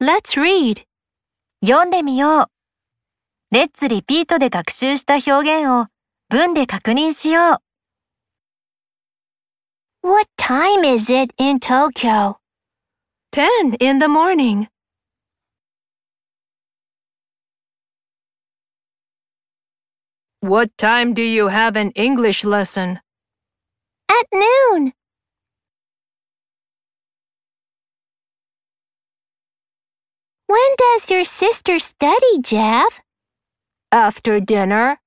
Let's read. 読んでみよう。レッツリピートで学習した表現を文で確認しよう。 What time is it in Tokyo? 10 in the morning. What time do you have an English lesson? At noon. Does your sister study, Jeff? After dinner?